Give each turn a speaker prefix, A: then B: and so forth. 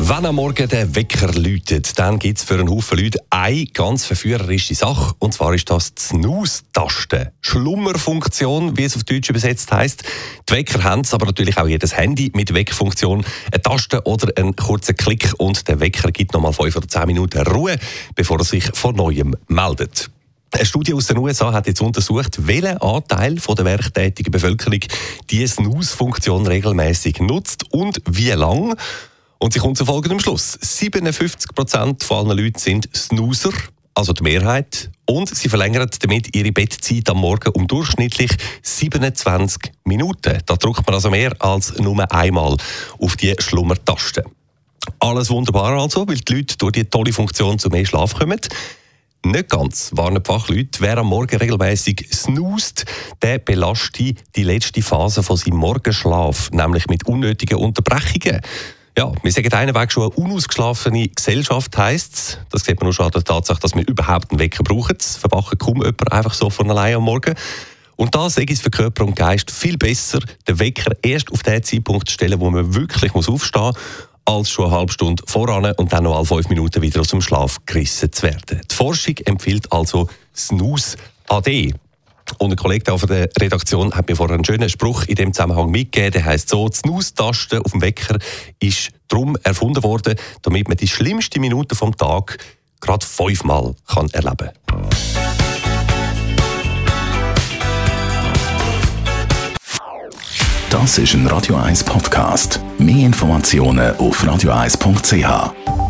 A: wenn am Morgen der Wecker läutet, dann gibt es für einen Haufen Leute eine ganz verführerische Sache. Und zwar ist das die Snooze-Taste. Schlummerfunktion, wie es auf Deutsch übersetzt heißt. Die Wecker haben es, aber natürlich auch jedes Handy mit Weckfunktion. Eine Taste oder einen kurzen Klick und der Wecker gibt nochmal 5 oder 10 Minuten Ruhe, bevor er sich von Neuem meldet. Eine Studie aus den USA hat jetzt untersucht, welchen Anteil von der werktätigen Bevölkerung die Snooze-Funktion regelmäßig nutzt und wie lang. Und sie kommt zu folgendem Schluss. 57 Prozent von allen Leuten sind Snoozer, also die Mehrheit. Und sie verlängern damit ihre Bettzeit am Morgen um durchschnittlich 27 Minuten. Da drückt man also mehr als nur einmal auf die Schlummertaste. Alles wunderbar also, weil die Leute durch diese tolle Funktion zu mehr Schlaf kommen. Nicht ganz, warnen die Fachleute. Wer am Morgen regelmäßig snoost, der belastet die letzte Phase von seinem Morgenschlaf, nämlich mit unnötigen Unterbrechungen. Ja, wir sagen einen schon, eine unausgeschlafene Gesellschaft heisst es. Das sieht man nur schon an der Tatsache, dass wir überhaupt einen Wecker brauchen. Es verwachen kaum jemand einfach so von allein am Morgen. Und da sage ich es für Körper und Geist viel besser, den Wecker erst auf den Zeitpunkt zu stellen, wo man wirklich muss aufstehen muss, als schon eine halbe Stunde voran und dann noch alle fünf Minuten wieder aus dem Schlaf gerissen zu werden. Die Forschung empfiehlt also Snooze AD. Und ein Kollege von der Redaktion hat mir vorher einen schönen Spruch in dem Zusammenhang mitgegeben. Der heißt so: Die Snooze-Taste auf dem Wecker ist darum erfunden worden, damit man die schlimmste Minute vom Tag gerade fünfmal kann erleben kann.
B: Das ist ein Radio 1 Podcast. Mehr Informationen auf radio1.ch.